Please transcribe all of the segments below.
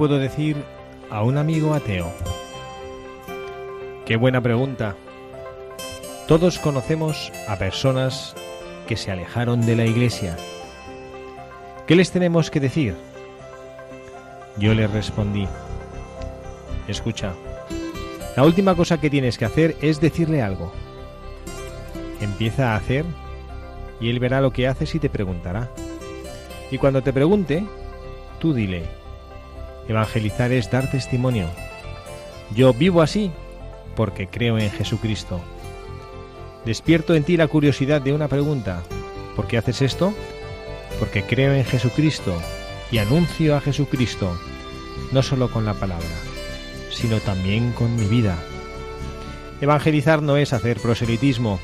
puedo decir a un amigo ateo? Qué buena pregunta. Todos conocemos a personas que se alejaron de la iglesia. ¿Qué les tenemos que decir? Yo les respondí, escucha, la última cosa que tienes que hacer es decirle algo. Empieza a hacer y él verá lo que haces y te preguntará. Y cuando te pregunte, tú dile, evangelizar es dar testimonio. Yo vivo así porque creo en Jesucristo. Despierto en ti la curiosidad de una pregunta. ¿Por qué haces esto? Porque creo en Jesucristo y anuncio a Jesucristo, no solo con la palabra, sino también con mi vida. Evangelizar no es hacer proselitismo,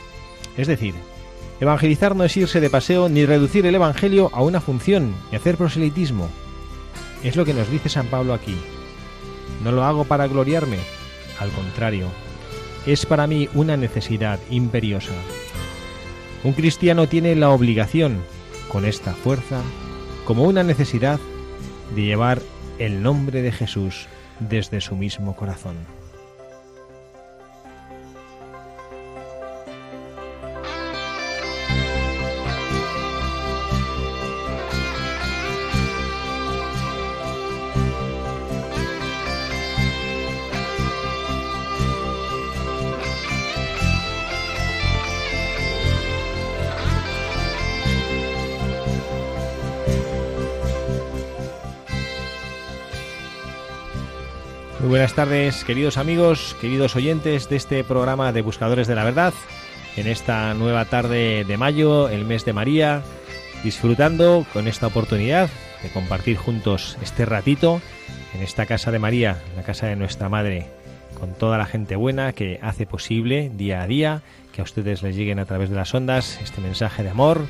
es decir, evangelizar no es irse de paseo ni reducir el Evangelio a una función y hacer proselitismo. Es lo que nos dice San Pablo aquí. No lo hago para gloriarme, al contrario, es para mí una necesidad imperiosa. Un cristiano tiene la obligación, con esta fuerza, como una necesidad, de llevar el nombre de Jesús desde su mismo corazón. Muy buenas tardes, queridos amigos, queridos oyentes de este programa de Buscadores de la Verdad. En esta nueva tarde de mayo, el mes de María, disfrutando con esta oportunidad de compartir juntos este ratito en esta casa de María, la casa de nuestra Madre, con toda la gente buena que hace posible día a día que a ustedes les lleguen a través de las ondas este mensaje de amor,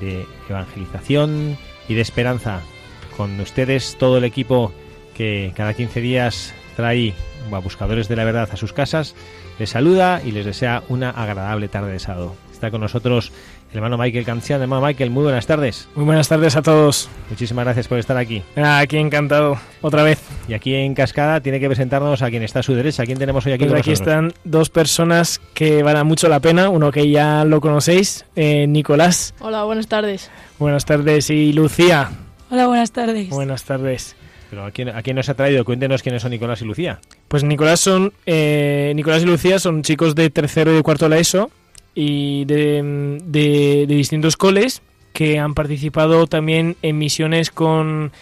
de evangelización y de esperanza. Con ustedes todo el equipo que cada 15 días trae a buscadores de la verdad a sus casas, les saluda y les desea una agradable tarde de sábado. Está con nosotros el hermano Michael Cancian. Hermano Michael, muy buenas tardes. Muy buenas tardes a todos. Muchísimas gracias por estar aquí. Ah, aquí encantado, otra vez. Y aquí en Cascada tiene que presentarnos a quien está a su derecha. ¿Quién tenemos hoy aquí? Pues con aquí nosotros? están dos personas que van a mucho la pena. Uno que ya lo conocéis, eh, Nicolás. Hola, buenas tardes. Buenas tardes. Y Lucía. Hola, buenas tardes. Buenas tardes. Pero ¿a quién, ¿a quién nos ha traído? Cuéntenos quiénes son Nicolás y Lucía. Pues Nicolás son eh, Nicolás y Lucía son chicos de tercero y cuarto la ESO y de, de- distintos coles que han participado también en misiones con,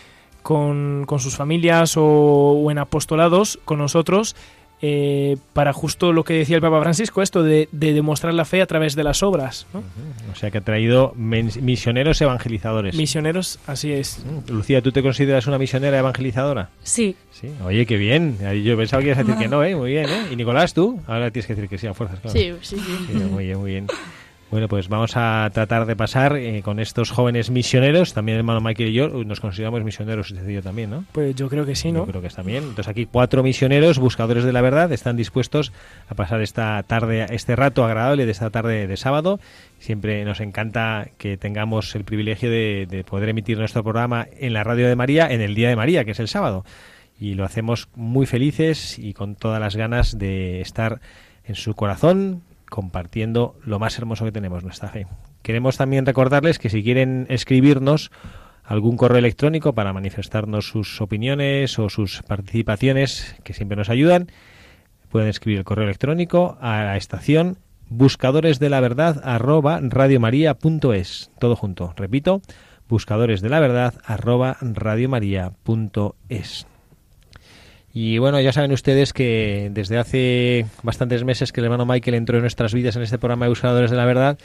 con, con sus familias o en apostolados con nosotros eh, para justo lo que decía el Papa Francisco, esto de, de demostrar la fe a través de las obras. ¿no? O sea que ha traído misioneros evangelizadores. Misioneros, así es. Mm, Lucía, ¿tú te consideras una misionera evangelizadora? Sí, Sí. Oye, qué bien. Yo pensaba que ibas a decir que no, ¿eh? Muy bien, ¿eh? Y Nicolás, ¿tú? Ahora tienes que decir que sí a fuerzas, claro. sí, sí, sí. Sí, muy bien, muy bien. Bueno, pues vamos a tratar de pasar eh, con estos jóvenes misioneros. También el hermano Michael y yo nos consideramos misioneros, usted y yo también, ¿no? Pues yo creo que sí, ¿no? Yo creo que está bien. Entonces aquí cuatro misioneros, buscadores de la verdad, están dispuestos a pasar esta tarde, este rato agradable de esta tarde de sábado. Siempre nos encanta que tengamos el privilegio de, de poder emitir nuestro programa en la radio de María en el día de María, que es el sábado. Y lo hacemos muy felices y con todas las ganas de estar en su corazón compartiendo lo más hermoso que tenemos, nuestra fe. Queremos también recordarles que si quieren escribirnos algún correo electrónico para manifestarnos sus opiniones o sus participaciones, que siempre nos ayudan, pueden escribir el correo electrónico a la estación buscadores de la verdad arroba. Todo junto. Repito, buscadores de la arroba. Y bueno, ya saben ustedes que desde hace bastantes meses que el hermano Michael entró en nuestras vidas en este programa de Buscadores de la Verdad,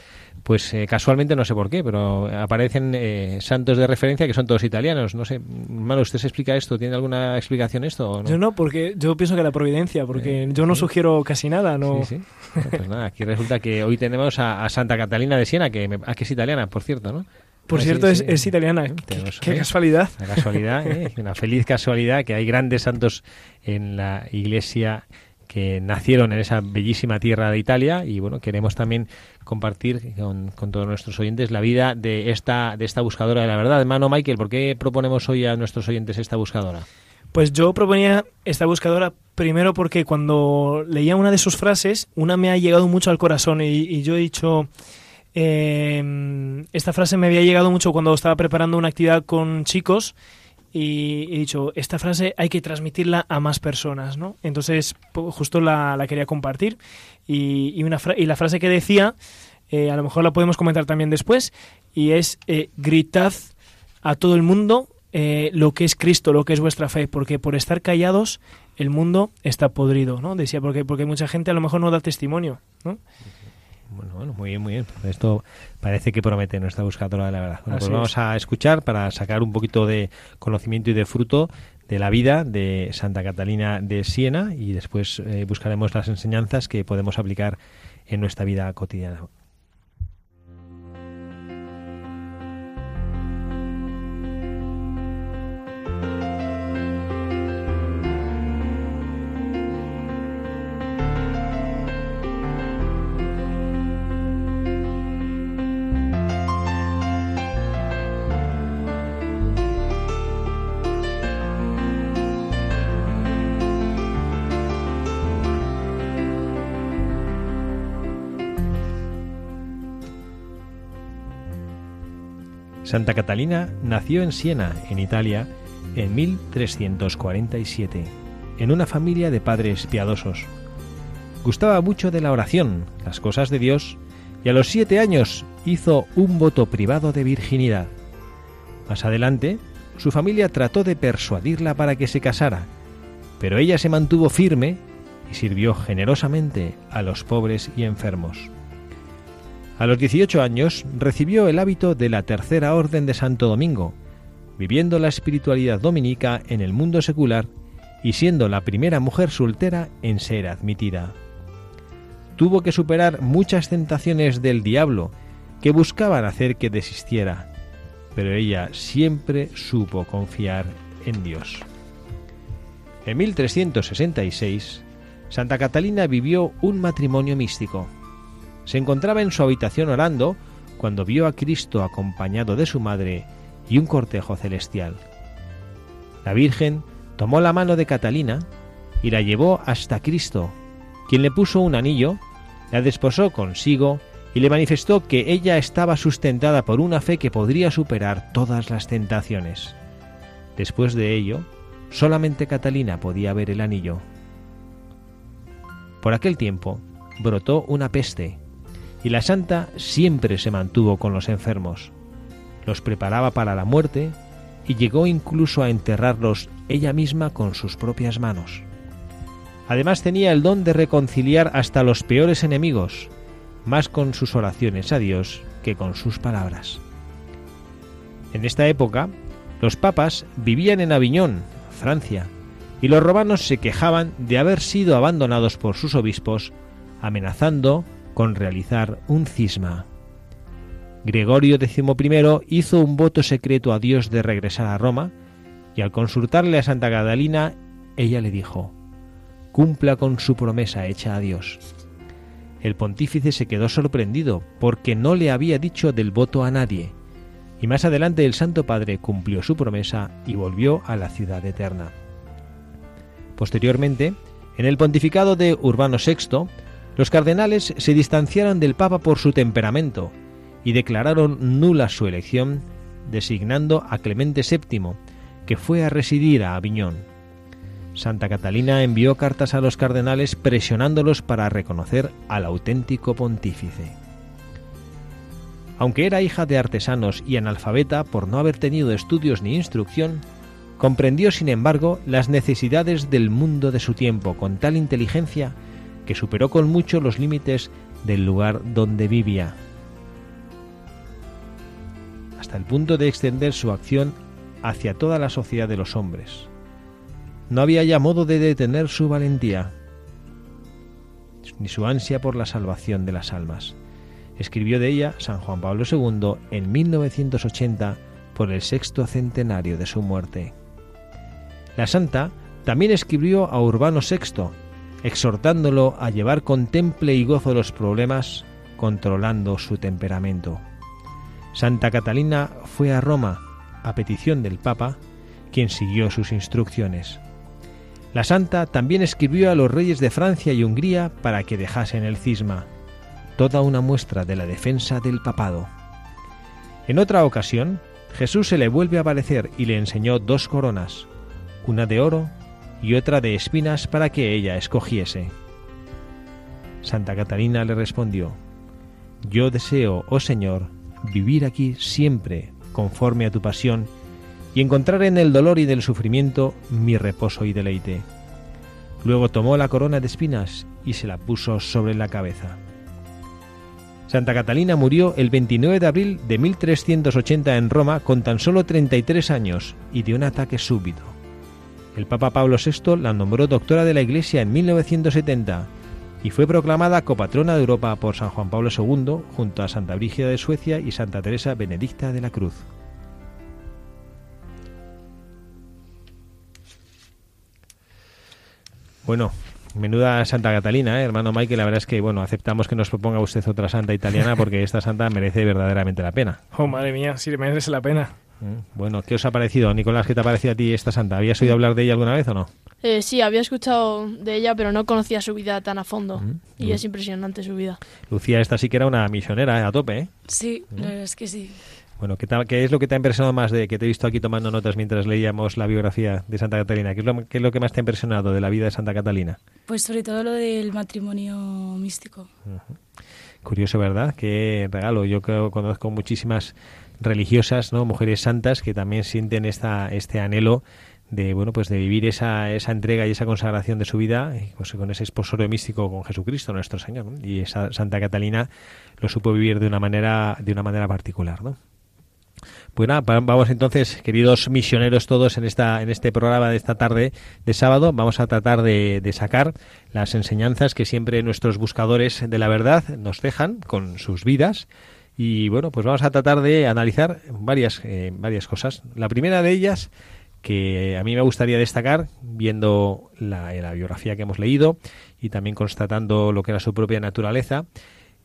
pues eh, casualmente no sé por qué, pero aparecen eh, santos de referencia que son todos italianos. No sé, hermano, ¿usted se explica esto? ¿Tiene alguna explicación esto? O no? Yo no, porque yo pienso que la providencia, porque Eh, yo no sí. sugiero casi nada, no. Sí, sí. Bueno, Pues nada, aquí resulta que hoy tenemos a, a Santa Catalina de Siena, que, me- ah, que es italiana, por cierto, ¿no? Por Ah, cierto, sí. es, es italiana. Sí, Qué, casualidad. Una casualidad, ¿eh? una feliz casualidad que hay grandes santos en la iglesia que nacieron en esa bellísima tierra de Italia y bueno, queremos también compartir con, con todos nuestros oyentes la vida de esta, de esta buscadora de la verdad. Hermano Michael, ¿por qué proponemos hoy a nuestros oyentes esta buscadora? Pues yo proponía esta buscadora primero porque cuando leía una de sus frases, una me ha llegado mucho al corazón y, y yo he dicho, eh, esta frase me había llegado mucho cuando estaba preparando una actividad con chicos y he dicho, esta frase hay que transmitirla a más personas, ¿no? Entonces, justo la, la quería compartir y, y una fra- y la frase que decía, eh, a lo mejor la podemos comentar también después, y es, eh, gritad a todo el mundo eh, lo que es Cristo, lo que es vuestra fe, porque por estar callados el mundo está podrido, ¿no? Decía, porque, porque mucha gente a lo mejor no da testimonio, ¿no? Bueno, bueno, muy bien, muy bien. Esto parece que promete nuestra buscadora de la verdad. Bueno, pues vamos es. a escuchar para sacar un poquito de conocimiento y de fruto de la vida de Santa Catalina de Siena y después eh, buscaremos las enseñanzas que podemos aplicar en nuestra vida cotidiana. Santa Catalina nació en Siena, en Italia, en 1347, en una familia de padres piadosos. Gustaba mucho de la oración, las cosas de Dios, y a los siete años hizo un voto privado de virginidad. Más adelante, su familia trató de persuadirla para que se casara, pero ella se mantuvo firme y sirvió generosamente a los pobres y enfermos. A los 18 años recibió el hábito de la Tercera Orden de Santo Domingo, viviendo la espiritualidad dominica en el mundo secular y siendo la primera mujer soltera en ser admitida. Tuvo que superar muchas tentaciones del diablo que buscaban hacer que desistiera, pero ella siempre supo confiar en Dios. En 1366, Santa Catalina vivió un matrimonio místico. Se encontraba en su habitación orando cuando vio a Cristo acompañado de su madre y un cortejo celestial. La Virgen tomó la mano de Catalina y la llevó hasta Cristo, quien le puso un anillo, la desposó consigo y le manifestó que ella estaba sustentada por una fe que podría superar todas las tentaciones. Después de ello, solamente Catalina podía ver el anillo. Por aquel tiempo brotó una peste, y la santa siempre se mantuvo con los enfermos. Los preparaba para la muerte y llegó incluso a enterrarlos ella misma con sus propias manos. Además tenía el don de reconciliar hasta los peores enemigos, más con sus oraciones a Dios que con sus palabras. En esta época, los papas vivían en Aviñón, Francia, y los romanos se quejaban de haber sido abandonados por sus obispos, amenazando con realizar un cisma. Gregorio XI hizo un voto secreto a Dios de regresar a Roma, y al consultarle a Santa Catalina, ella le dijo, cumpla con su promesa hecha a Dios. El pontífice se quedó sorprendido porque no le había dicho del voto a nadie, y más adelante el Santo Padre cumplió su promesa y volvió a la ciudad eterna. Posteriormente, en el pontificado de Urbano VI, los cardenales se distanciaron del Papa por su temperamento y declararon nula su elección, designando a Clemente VII, que fue a residir a Aviñón. Santa Catalina envió cartas a los cardenales presionándolos para reconocer al auténtico pontífice. Aunque era hija de artesanos y analfabeta por no haber tenido estudios ni instrucción, comprendió sin embargo las necesidades del mundo de su tiempo con tal inteligencia que superó con mucho los límites del lugar donde vivía, hasta el punto de extender su acción hacia toda la sociedad de los hombres. No había ya modo de detener su valentía, ni su ansia por la salvación de las almas. Escribió de ella San Juan Pablo II en 1980 por el sexto centenario de su muerte. La santa también escribió a Urbano VI, exhortándolo a llevar con temple y gozo los problemas, controlando su temperamento. Santa Catalina fue a Roma, a petición del Papa, quien siguió sus instrucciones. La santa también escribió a los reyes de Francia y Hungría para que dejasen el cisma, toda una muestra de la defensa del papado. En otra ocasión, Jesús se le vuelve a aparecer y le enseñó dos coronas, una de oro y otra de espinas para que ella escogiese. Santa Catalina le respondió, Yo deseo, oh Señor, vivir aquí siempre conforme a tu pasión y encontrar en el dolor y del sufrimiento mi reposo y deleite. Luego tomó la corona de espinas y se la puso sobre la cabeza. Santa Catalina murió el 29 de abril de 1380 en Roma con tan solo 33 años y de un ataque súbito. El Papa Pablo VI la nombró doctora de la Iglesia en 1970 y fue proclamada copatrona de Europa por San Juan Pablo II junto a Santa Brígida de Suecia y Santa Teresa Benedicta de la Cruz. Bueno, menuda Santa Catalina, ¿eh? hermano Mike, la verdad es que bueno, aceptamos que nos proponga usted otra santa italiana porque esta santa merece verdaderamente la pena. Oh, madre mía, sí, merece la pena. Mm, bueno, ¿qué os ha parecido, Nicolás? ¿Qué te ha parecido a ti esta santa? ¿Habías oído hablar de ella alguna vez o no? Eh, sí, había escuchado de ella, pero no conocía su vida tan a fondo. Mm, Y mm. es impresionante su vida. Lucía, esta sí que era una misionera ¿eh? a tope, ¿eh? Sí, la verdad es que sí. Bueno, ¿qué, tal- qué es lo que te ha impresionado más de que te he visto aquí tomando notas mientras leíamos la biografía de Santa Catalina? ¿Qué es lo, qué es lo que más te ha impresionado de la vida de Santa Catalina? Pues sobre todo lo del matrimonio místico. Curioso, ¿verdad? Qué regalo. Yo creo, conozco muchísimas religiosas, ¿no? Mujeres santas que también sienten esta, este anhelo de, bueno, pues de vivir esa, esa entrega y esa consagración de su vida y, pues, con ese esposorio místico con Jesucristo, nuestro Señor. Y esa Santa Catalina lo supo vivir de una manera, de una manera particular, ¿no? Pues nada, vamos entonces, queridos misioneros todos, en esta en este programa de esta tarde de sábado, vamos a tratar de sacar las enseñanzas que siempre nuestros buscadores de la verdad nos dejan con sus vidas. Y bueno, pues vamos a tratar de analizar varias, eh, varias cosas. La primera de ellas, que a mí me gustaría destacar, viendo la, biografía que hemos leído y también constatando lo que era su propia naturaleza,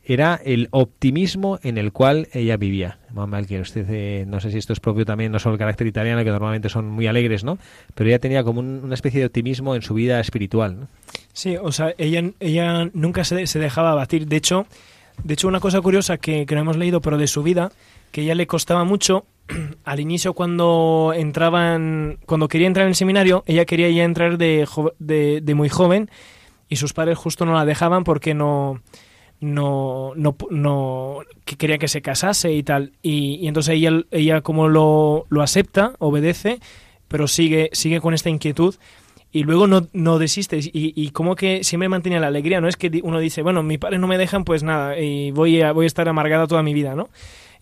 era el optimismo en el cual ella vivía. Mamá, que usted, eh, no sé si esto es propio también, no solo el carácter italiano, que normalmente son muy alegres, ¿no? Pero ella tenía como un- una especie de optimismo en su vida espiritual. Sí, o sea, ella, ella nunca se, se dejaba abatir. De hecho, de hecho, una cosa curiosa que, que no hemos leído, pero de su vida, que a ella le costaba mucho al inicio cuando entraban, cuando quería entrar en el seminario, ella quería ya entrar de, de, de muy joven y sus padres justo no la dejaban porque no no no, no que quería que se casase y tal. Y, y entonces ella ella como lo, lo acepta obedece pero sigue sigue con esta inquietud y luego no, no desistes. Y, y como que siempre mantiene la alegría no es que uno dice bueno mis padres no me dejan pues nada y voy a voy a estar amargada toda mi vida no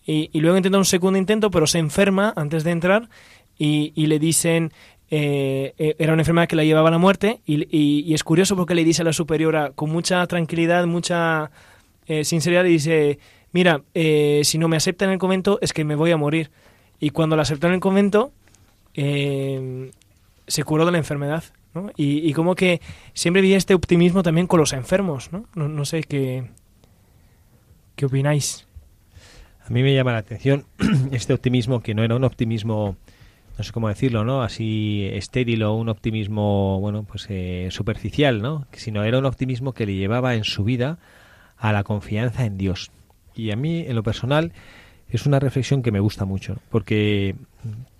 y, y luego intenta un segundo intento pero se enferma antes de entrar y, y le dicen eh, eh, era una enfermedad que la llevaba a la muerte y, es curioso porque le dice a la superiora con mucha tranquilidad, mucha eh, sinceridad, le dice, mira, eh, si no me aceptan en el convento es que me voy a morir. Y cuando la aceptó en el convento, eh, se curó de la enfermedad. ¿no? Y, como que siempre vi este optimismo también con los enfermos. No, no, sé qué, qué opináis. A mí me llama la atención este optimismo que no era un optimismo, no sé cómo decirlo, ¿no? Así estéril o un optimismo, bueno, pues eh, superficial, ¿no? Sino era un optimismo que le llevaba en su vida a la confianza en Dios. Y a mí, en lo personal, es una reflexión que me gusta mucho, porque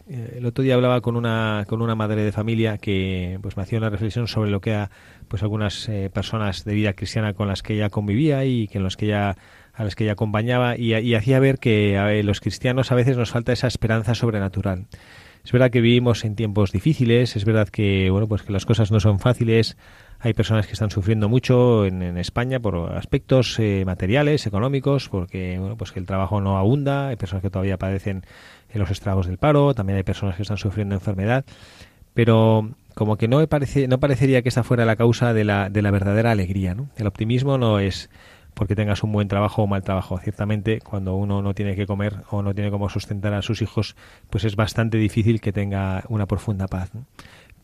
eh, el otro día hablaba con una, con una madre de familia que pues me hacía una reflexión sobre lo que a, pues algunas eh, personas de vida cristiana con las que ella convivía y que en los que ella a las que ella acompañaba y, hacía ver que a los cristianos a veces nos falta esa esperanza sobrenatural. Es verdad que vivimos en tiempos difíciles, es verdad que bueno pues que las cosas no son fáciles, hay personas que están sufriendo mucho en, España por aspectos eh, materiales, económicos, porque bueno, pues que el trabajo no abunda, hay personas que todavía padecen en los estragos del paro, también hay personas que están sufriendo enfermedad, pero como que no parece, no parecería que esa fuera la causa de la, de la verdadera alegría, ¿no? El optimismo no es porque tengas un buen trabajo o mal trabajo. Ciertamente, cuando uno no tiene que comer o no tiene cómo sustentar a sus hijos, pues es bastante difícil que tenga una profunda paz.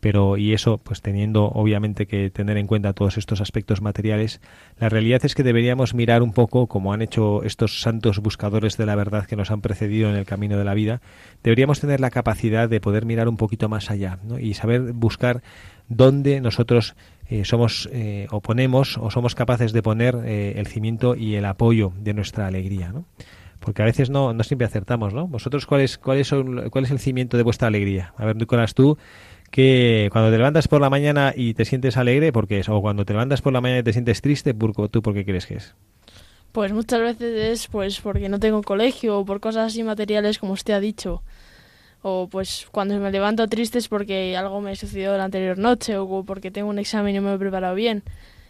Pero y eso pues teniendo obviamente que tener en cuenta todos estos aspectos materiales la realidad es que deberíamos mirar un poco como han hecho estos santos buscadores de la verdad que nos han precedido en el camino de la vida deberíamos tener la capacidad de poder mirar un poquito más allá ¿no? y saber buscar dónde nosotros eh, somos eh, o ponemos o somos capaces de poner eh, el cimiento y el apoyo de nuestra alegría ¿no? porque a veces no, no siempre acertamos, ¿no? ¿Vosotros cuál es, cuál, cuál es el cimiento de vuestra alegría? A ver, Nicolás, tú, que cuando te levantas por la mañana y te sientes alegre, ¿por qué es? O cuando te levantas por la mañana y te sientes triste, ¿tú por qué crees que es? Pues muchas veces es pues porque no tengo colegio o por cosas así materiales como usted ha dicho. O pues cuando me levanto triste es porque algo me sucedió la anterior noche o porque tengo un examen y no me he preparado bien.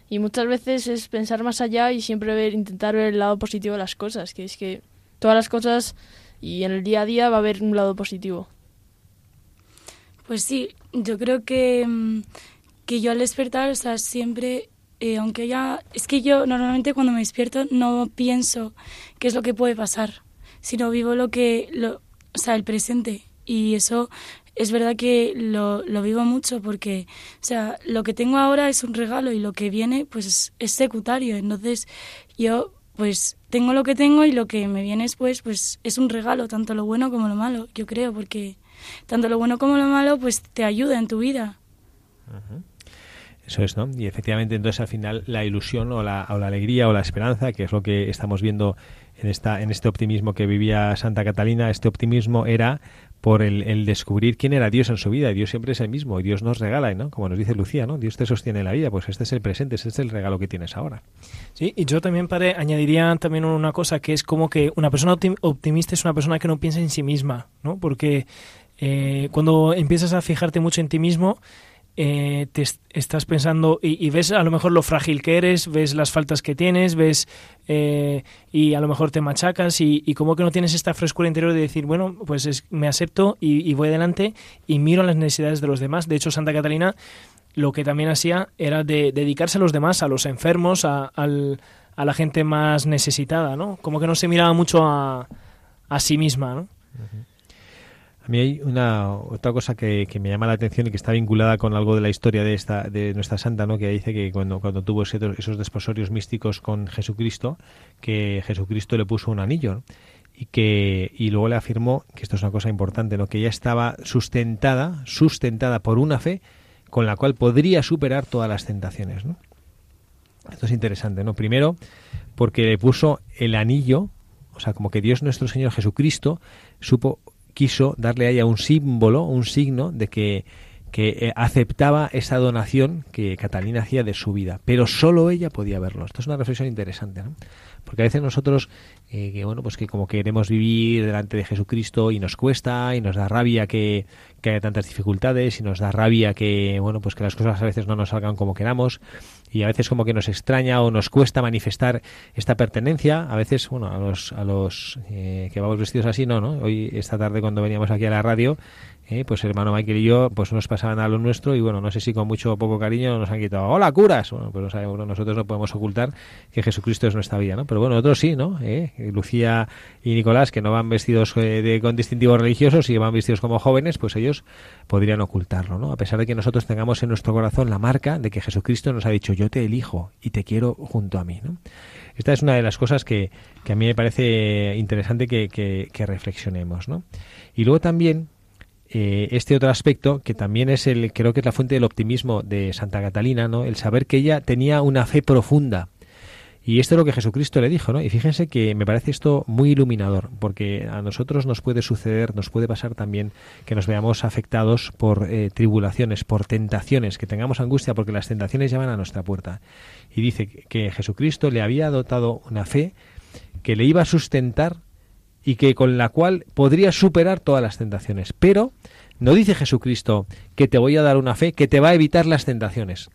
Y muchas veces es pensar más allá y siempre ver, intentar ver el lado positivo de las cosas, que es que todas las cosas y en el día a día va a haber un lado positivo. Pues sí, yo creo que, mm, que yo al despertar, o sea, siempre, eh, aunque ya... Es que yo normalmente cuando me despierto no pienso qué es lo que puede pasar, sino vivo lo que... Lo, o sea, el presente. Y eso es verdad que lo, lo vivo mucho porque, o sea, lo que tengo ahora es un regalo y lo que viene, pues es, es secundario. Entonces, yo pues tengo lo que tengo y lo que me viene después pues es un regalo, tanto lo bueno como lo malo, yo creo, porque tanto lo bueno como lo malo pues te ayuda en tu vida. Eso es, ¿no? Y efectivamente entonces al final la ilusión o la, o la alegría o la esperanza, que es lo que estamos viendo en, esta, en este optimismo que vivía Santa Catalina, este optimismo era por el, descubrir quién era Dios en su vida. Y Dios siempre es el mismo y Dios nos regala, ¿no? Como nos dice Lucía, ¿no? Dios te sostiene en la vida. Pues este es el presente, este es el regalo que tienes ahora. Sí, y yo también, padre, añadiría también una cosa que es como que una persona optimista es una persona que no piensa en sí misma, ¿no? Porque eh, cuando empiezas a fijarte mucho en ti mismo, eh, te estás pensando y, ves a lo mejor lo frágil que eres, ves las faltas que tienes, ves eh, y a lo mejor te machacas y, como que no tienes esta frescura interior de decir, bueno, pues me acepto y, voy adelante y miro las necesidades de los demás. De hecho, Santa Catalina lo que también hacía era de dedicarse a los demás, a los enfermos, a, la gente más necesitada, ¿no? Como que no se miraba mucho a, a sí misma, ¿no? A mí hay una otra cosa que, me llama la atención y que está vinculada con algo de la historia de esta de nuestra santa, ¿no? Que dice que cuando cuando tuvo esos desposorios místicos con Jesucristo, que Jesucristo le puso un anillo y que y luego le afirmó que esto es una cosa importante, ¿no? Que ella estaba sustentada, sustentada por una fe con la cual podría superar todas las tentaciones, ¿no? Esto es interesante, ¿no? Primero, porque le puso el anillo, o sea, como que Dios nuestro Señor Jesucristo supo quiso darle a ella un símbolo, un signo de que, que eh, aceptaba esa donación que Catalina hacía de su vida, pero solo ella podía verlo. Esto es una reflexión interesante, ¿no? Porque a veces nosotros, eh, que bueno, pues que como queremos vivir delante de Jesucristo y nos cuesta y nos da rabia que, que haya tantas dificultades y nos da rabia que, bueno, pues que las cosas a veces no nos salgan como queramos y a veces como que nos extraña o nos cuesta manifestar esta pertenencia. A veces, bueno, a los, a los eh, que vamos vestidos así, no, ¿no? Hoy, esta tarde cuando veníamos aquí a la radio, eh, pues hermano Michael y yo pues nos pasaban a lo nuestro y bueno, no sé si con mucho o poco cariño nos han quitado, hola curas, bueno, pues nosotros no podemos ocultar que Jesucristo es nuestra vida, ¿no? Pero bueno, otros sí, ¿no? Eh, Lucía y Nicolás, que no van vestidos eh, de, con distintivos religiosos y van vestidos como jóvenes, pues ellos podrían ocultarlo, ¿no? A pesar de que nosotros tengamos en nuestro corazón la marca de que Jesucristo nos ha dicho, yo te elijo y te quiero junto a mí, ¿no? Esta es una de las cosas que, que a mí me parece interesante que, que reflexionemos, ¿no? Y luego también eh, este otro aspecto que también es el creo que es la fuente del optimismo de Santa Catalina no el saber que ella tenía una fe profunda Y esto es lo que Jesucristo le dijo, ¿no? Y fíjense que me parece esto muy iluminador, porque a nosotros nos puede suceder, nos puede pasar también que nos veamos afectados por eh, tribulaciones, por tentaciones, que tengamos angustia, porque las tentaciones llaman a nuestra puerta. Y dice que Jesucristo le había dotado una fe que le iba a sustentar y que con la cual podría superar todas las tentaciones. Pero no dice Jesucristo que te voy a dar una fe que te va a evitar las tentaciones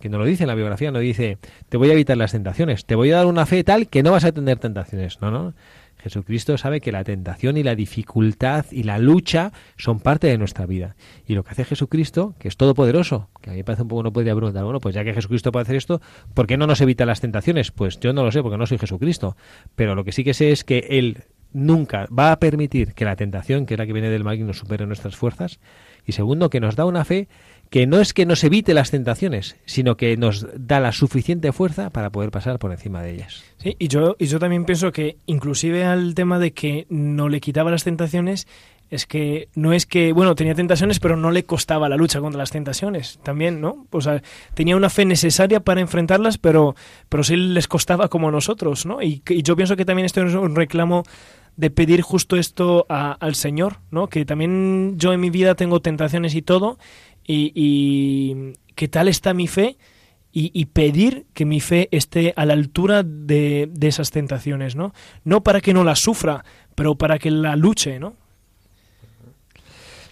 que no lo dice en la biografía, no dice, te voy a evitar las tentaciones, te voy a dar una fe tal que no vas a tener tentaciones. No, no. Jesucristo sabe que la tentación y la dificultad y la lucha son parte de nuestra vida. Y lo que hace Jesucristo, que es todopoderoso, que a mí me parece un poco, no podría preguntar, bueno, pues ya que Jesucristo puede hacer esto, ¿por qué no nos evita las tentaciones? Pues yo no lo sé, porque no soy Jesucristo. Pero lo que sí que sé es que Él nunca va a permitir que la tentación, que es la que viene del maligno, supere nuestras fuerzas. Y segundo, que nos da una fe que no es que nos evite las tentaciones, sino que nos da la suficiente fuerza para poder pasar por encima de ellas. Sí, y yo, y yo también pienso que inclusive al tema de que no le quitaba las tentaciones, es que no es que, bueno, tenía tentaciones, pero no le costaba la lucha contra las tentaciones, también, ¿no? O sea, tenía una fe necesaria para enfrentarlas, pero, pero sí les costaba como a nosotros, ¿no? Y, y yo pienso que también esto es un reclamo de pedir justo esto al Señor, ¿no? Que también yo en mi vida tengo tentaciones y todo, y, y qué tal está mi fe y, pedir que mi fe esté a la altura de, de, esas tentaciones, ¿no? No para que no la sufra, pero para que la luche, ¿no?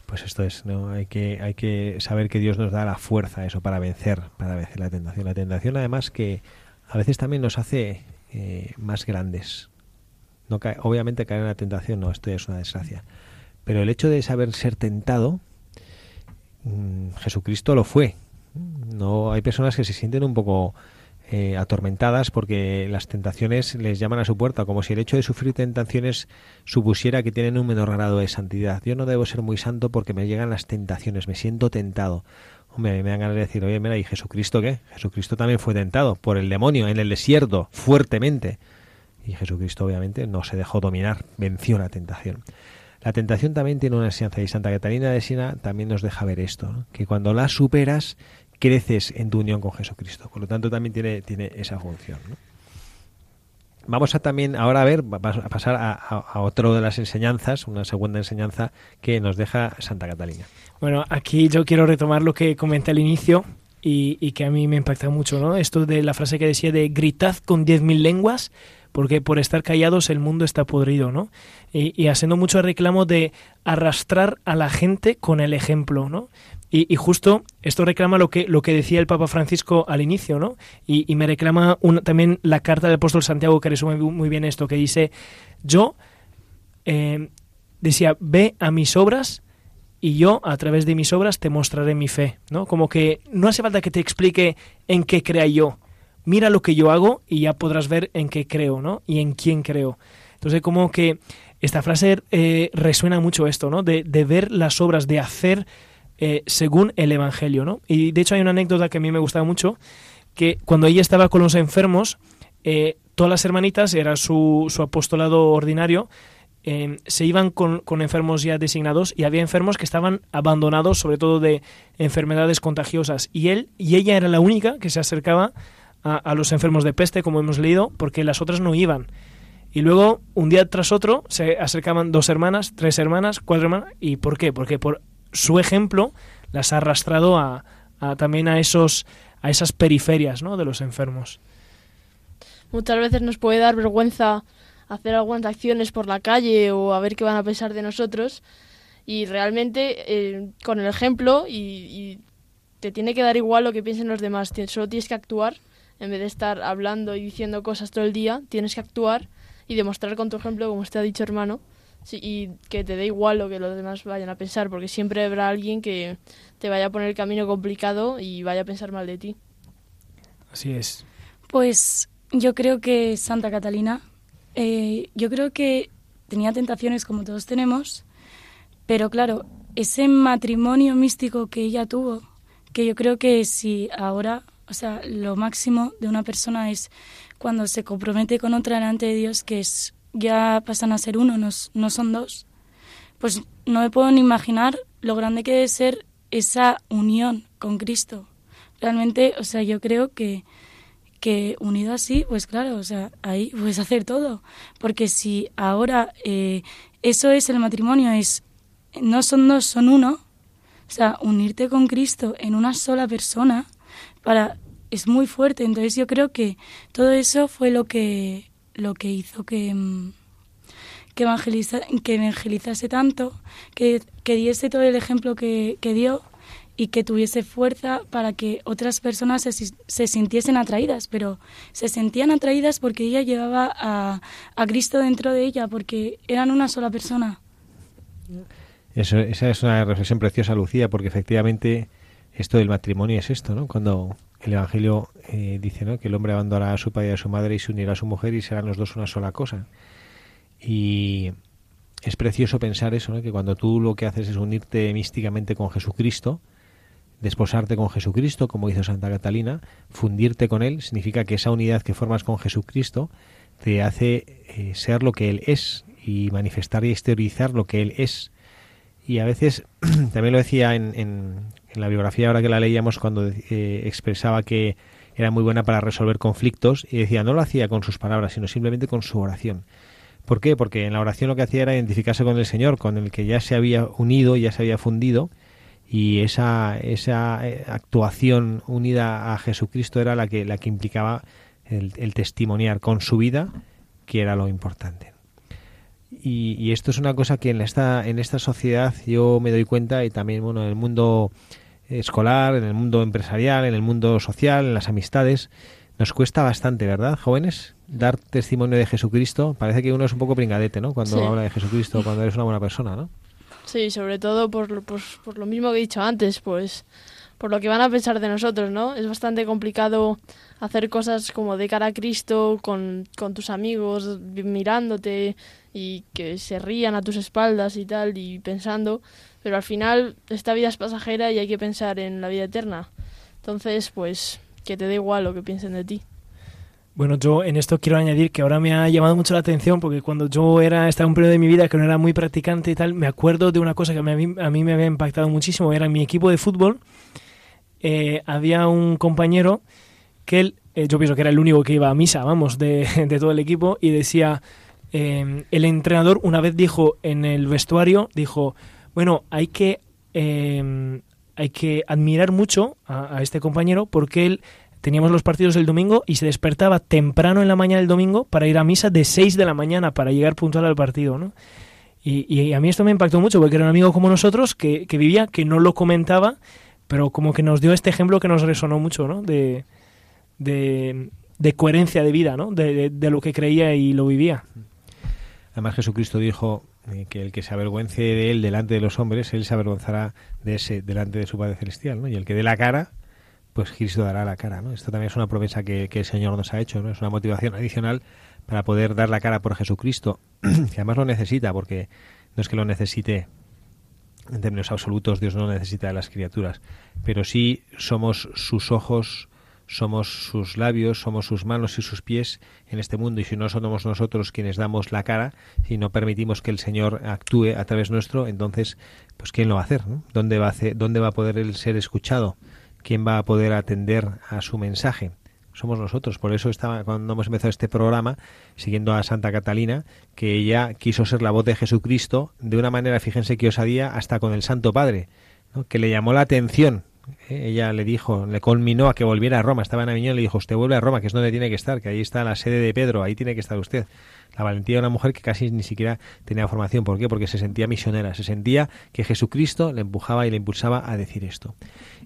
Pues esto es, ¿no? Hay que, hay que saber que Dios nos da la fuerza, eso, para vencer, para vencer la tentación. La tentación, además, que a veces también nos hace eh, más grandes. No obviamente caer en la tentación, no, esto es una desgracia. Pero el hecho de saber ser tentado, Mm, Jesucristo lo fue. No hay personas que se sienten un poco eh, atormentadas porque las tentaciones les llaman a su puerta, como si el hecho de sufrir tentaciones supusiera que tienen un menor grado de santidad. Yo no debo ser muy santo porque me llegan las tentaciones, me siento tentado. Hombre, me dan ganas de decir, oye, mira, ¿y Jesucristo qué? Jesucristo también fue tentado por el demonio en el desierto, fuertemente. Y Jesucristo obviamente no se dejó dominar, venció la tentación. La tentación también tiene una enseñanza y Santa Catalina de Siena también nos deja ver esto, que cuando la superas creces en tu unión con Jesucristo. Por lo tanto también tiene, tiene esa función. Vamos a también ahora a ver, a pasar a, otro de las enseñanzas, una segunda enseñanza que nos deja Santa Catalina. Bueno, aquí yo quiero retomar lo que comenté al inicio y, y que a mí me impacta mucho, ¿no? Esto de la frase que decía de gritad con diez mil lenguas, porque por estar callados el mundo está podrido, ¿no? Y, haciendo mucho reclamo de arrastrar a la gente con el ejemplo, ¿no? Y, justo esto reclama lo que, lo que decía el Papa Francisco al inicio, ¿no? Y, me reclama también la carta del apóstol Santiago que resume muy bien esto, que dice, yo, eh, decía, ve a mis obras y yo a través de mis obras te mostraré mi fe, ¿no? Como que no hace falta que te explique en qué crea yo, mira lo que yo hago y ya podrás ver en qué creo, ¿no? Y en quién creo. Entonces, como que esta frase eh, resuena mucho esto, ¿no? De, ver las obras, de hacer eh, según el Evangelio, ¿no? Y de hecho hay una anécdota que a mí me gustaba mucho, que cuando ella estaba con los enfermos, eh, todas las hermanitas, era su, su apostolado ordinario, se iban con, con, enfermos ya designados y había enfermos que estaban abandonados, sobre todo de enfermedades contagiosas. Y él y ella era la única que se acercaba a, los enfermos de peste, como hemos leído, porque las otras no iban. Y luego, un día tras otro, se acercaban dos hermanas, tres hermanas, cuatro hermanas. ¿Y por qué? Porque por su ejemplo las ha arrastrado a, también a, esos, a esas periferias ¿no? de los enfermos. Muchas veces nos puede dar vergüenza hacer algunas acciones por la calle o a ver qué van a pensar de nosotros. Y realmente, eh, con el ejemplo, y, y, te tiene que dar igual lo que piensen los demás. Solo tienes que actuar en vez de estar hablando y diciendo cosas todo el día, tienes que actuar y demostrar con tu ejemplo, como usted ha dicho, hermano, y que te dé igual lo que los demás vayan a pensar, porque siempre habrá alguien que te vaya a poner el camino complicado y vaya a pensar mal de ti. Así es. Pues yo creo que Santa Catalina, eh, yo creo que tenía tentaciones como todos tenemos, pero claro, ese matrimonio místico que ella tuvo, que yo creo que si ahora o sea, lo máximo de una persona es cuando se compromete con otra delante de Dios, que es ya pasan a ser uno, no, no son dos. Pues no me puedo ni imaginar lo grande que debe ser esa unión con Cristo. Realmente, o sea, yo creo que, que unido así, pues claro, o sea, ahí puedes hacer todo. Porque si ahora eh, eso es el matrimonio, es no son dos, son uno, o sea, unirte con Cristo en una sola persona para es muy fuerte. Entonces yo creo que todo eso fue lo que lo que hizo que mm, que, evangeliza, que evangelizase tanto, que, que diese todo el ejemplo que, que dio y que tuviese fuerza para que otras personas se, se, sintiesen atraídas, pero se sentían atraídas porque ella llevaba a, a, Cristo dentro de ella, porque eran una sola persona. Eso, esa es una reflexión preciosa, Lucía, porque efectivamente esto del matrimonio es esto, ¿no? Cuando el Evangelio eh, dice ¿no? que el hombre abandonará a su padre y a su madre y se unirá a su mujer y serán los dos una sola cosa. Y es precioso pensar eso, ¿no? que cuando tú lo que haces es unirte místicamente con Jesucristo, desposarte con Jesucristo, como hizo Santa Catalina, fundirte con Él, significa que esa unidad que formas con Jesucristo te hace eh, ser lo que Él es y manifestar y exteriorizar lo que Él es. Y a veces, también lo decía en, en, en la biografía ahora que la leíamos, cuando eh, expresaba que era muy buena para resolver conflictos, y decía, no lo hacía con sus palabras, sino simplemente con su oración. ¿Por qué? Porque en la oración lo que hacía era identificarse con el Señor, con el que ya se había unido, ya se había fundido, y esa, esa eh, actuación unida a Jesucristo era la que, la que implicaba el, testimoniar con su vida, que era lo importante. Y, y, esto es una cosa que en esta, en esta sociedad yo me doy cuenta, y también bueno, en el mundo escolar, en el mundo empresarial, en el mundo social, en las amistades, nos cuesta bastante, ¿verdad, jóvenes? Dar testimonio de Jesucristo. Parece que uno es un poco pringadete, ¿no? Cuando Sí. habla de Jesucristo, cuando eres una buena persona, ¿no? Sí, sobre todo por, lo- por lo mismo que he dicho antes, pues por lo que van a pensar de nosotros, ¿no? Es bastante complicado hacer cosas como de cara a Cristo con, con tus amigos mirándote y que se rían a tus espaldas y tal y pensando, pero al final esta vida es pasajera y hay que pensar en la vida eterna. Entonces, pues que te dé igual lo que piensen de ti. Bueno, yo en esto quiero añadir que ahora me ha llamado mucho la atención porque cuando yo era estaba en un periodo de mi vida que no era muy practicante y tal, me acuerdo de una cosa que a mí, a mí me había impactado muchísimo. Era en mi equipo de fútbol, eh, había un compañero que él, eh, yo pienso que era el único que iba a misa, vamos, de, de todo el equipo y decía, eh, el entrenador una vez dijo en el vestuario, dijo, bueno, hay que, eh, hay que admirar mucho a, este compañero porque él teníamos los partidos el domingo y se despertaba temprano en la mañana del domingo para ir a misa de 6 de la mañana para llegar puntual al partido, ¿no? Y, y a mí esto me impactó mucho porque era un amigo como nosotros que, que vivía, que no lo comentaba, pero como que nos dio este ejemplo que nos resonó mucho, ¿no? De, de, de coherencia de vida, ¿no? De, de- de lo que creía y lo vivía. Además Jesucristo dijo eh, que el que se avergüence de él delante de los hombres, él se avergonzará de ese delante de su Padre Celestial, ¿no? Y el que dé la cara, pues Cristo dará la cara, ¿no? Esto también es una promesa que, que el Señor nos ha hecho, ¿no? Es una motivación adicional para poder dar la cara por Jesucristo, que además lo necesita, porque no es que lo necesite en términos absolutos, Dios no necesita de las criaturas, pero sí somos sus ojos, somos sus labios, somos sus manos y sus pies en este mundo, y si no somos nosotros quienes damos la cara, si no permitimos que el Señor actúe a través nuestro, entonces, pues ¿quién lo va a hacer? no? ¿Dónde, va a hacer, ¿Dónde va a poder ser escuchado? ¿Quién va a poder atender a su mensaje? Somos nosotros. Por eso estaba, cuando hemos empezado este programa, siguiendo a Santa Catalina, que ella quiso ser la voz de Jesucristo de una manera, fíjense que osadía, hasta con el Santo Padre, que le llamó la atención. ¿Eh? Ella le dijo, le conminó a que volviera a Roma. Estaba en Aviñón le dijo, usted vuelve a Roma, que es donde tiene que estar, que ahí está la sede de Pedro, ahí tiene que estar usted. La valentía de una mujer que casi ni siquiera tenía formación. ¿Por qué? Porque se sentía misionera, se sentía que Jesucristo le empujaba y le impulsaba a decir esto.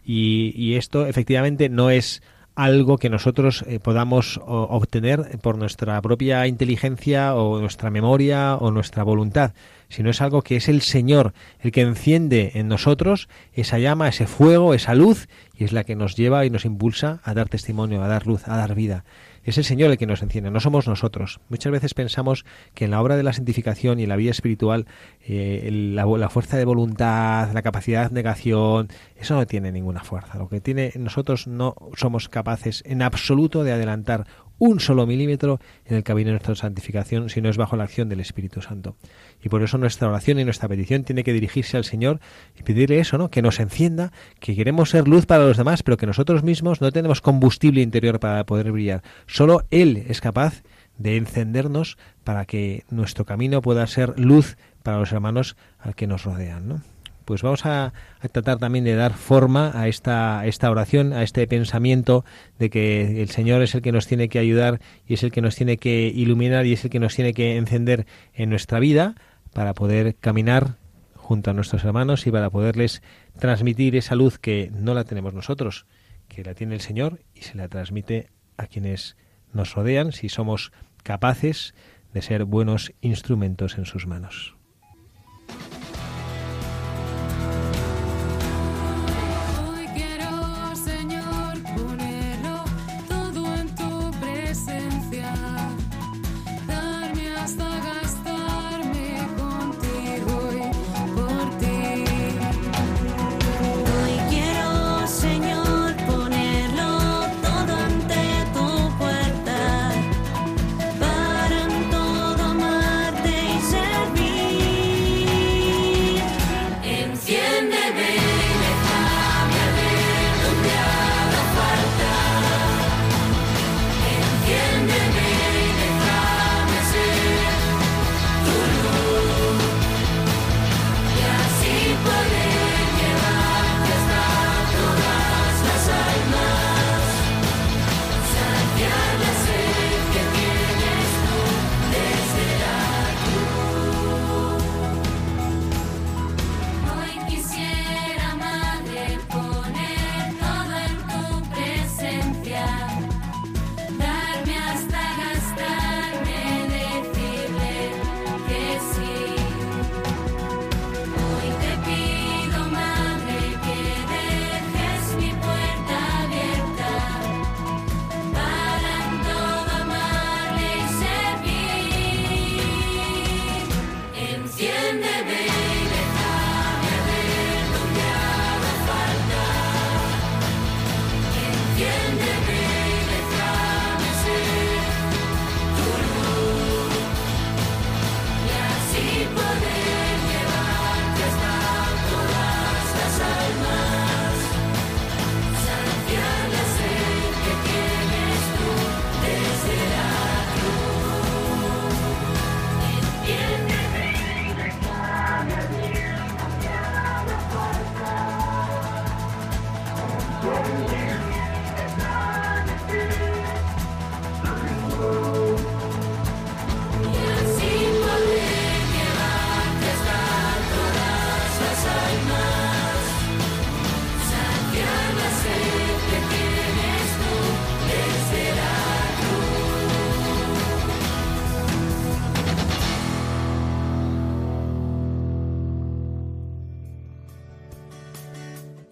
Y, y esto efectivamente no es algo que nosotros eh, podamos obtener por nuestra propia inteligencia o nuestra memoria o nuestra voluntad, sino es algo que es el Señor el que enciende en nosotros esa llama, ese fuego, esa luz, y es la que nos lleva y nos impulsa a dar testimonio, a dar luz, a dar vida. Es el Señor el que nos enciende, no somos nosotros. Muchas veces pensamos que en la obra de la santificación y en la vida espiritual eh, la, la fuerza de voluntad, la capacidad de negación, eso no tiene ninguna fuerza. Lo que tiene nosotros no somos capaces en absoluto de adelantar un solo milímetro en el camino de nuestra santificación si no es bajo la acción del Espíritu Santo. Y por eso nuestra oración y nuestra petición tiene que dirigirse al Señor y pedirle eso, ¿no? Que nos encienda, que queremos ser luz para los demás, pero que nosotros mismos no tenemos combustible interior para poder brillar. Solo Él es capaz de encendernos para que nuestro camino pueda ser luz para los hermanos al que nos rodean, ¿no? Pues vamos a, tratar también de dar forma a esta, esta oración, a este pensamiento de que el Señor es el que nos tiene que ayudar y es el que nos tiene que iluminar y es el que nos tiene que encender en nuestra vida para poder caminar junto a nuestros hermanos y para poderles transmitir esa luz que no la tenemos nosotros, que la tiene el Señor y se la transmite a quienes nos rodean si somos capaces de ser buenos instrumentos en sus manos.